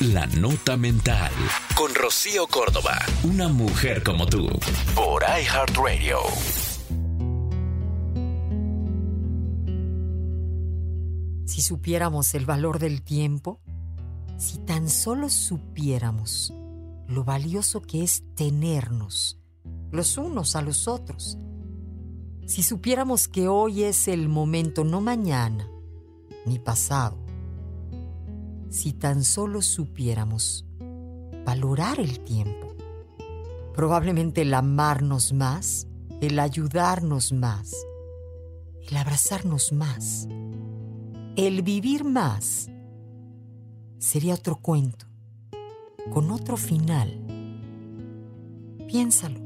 La Nota Mental. Con Rocío Córdoba. Una mujer como tú. Por iHeartRadio. Si supiéramos el valor del tiempo, si tan solo supiéramos lo valioso que es tenernos los unos a los otros, si supiéramos que hoy es el momento, no mañana, ni pasado, si tan solo supiéramos valorar el tiempo, probablemente el amarnos más, el ayudarnos más, el abrazarnos más, el vivir más, sería otro cuento, con otro final. Piénsalo.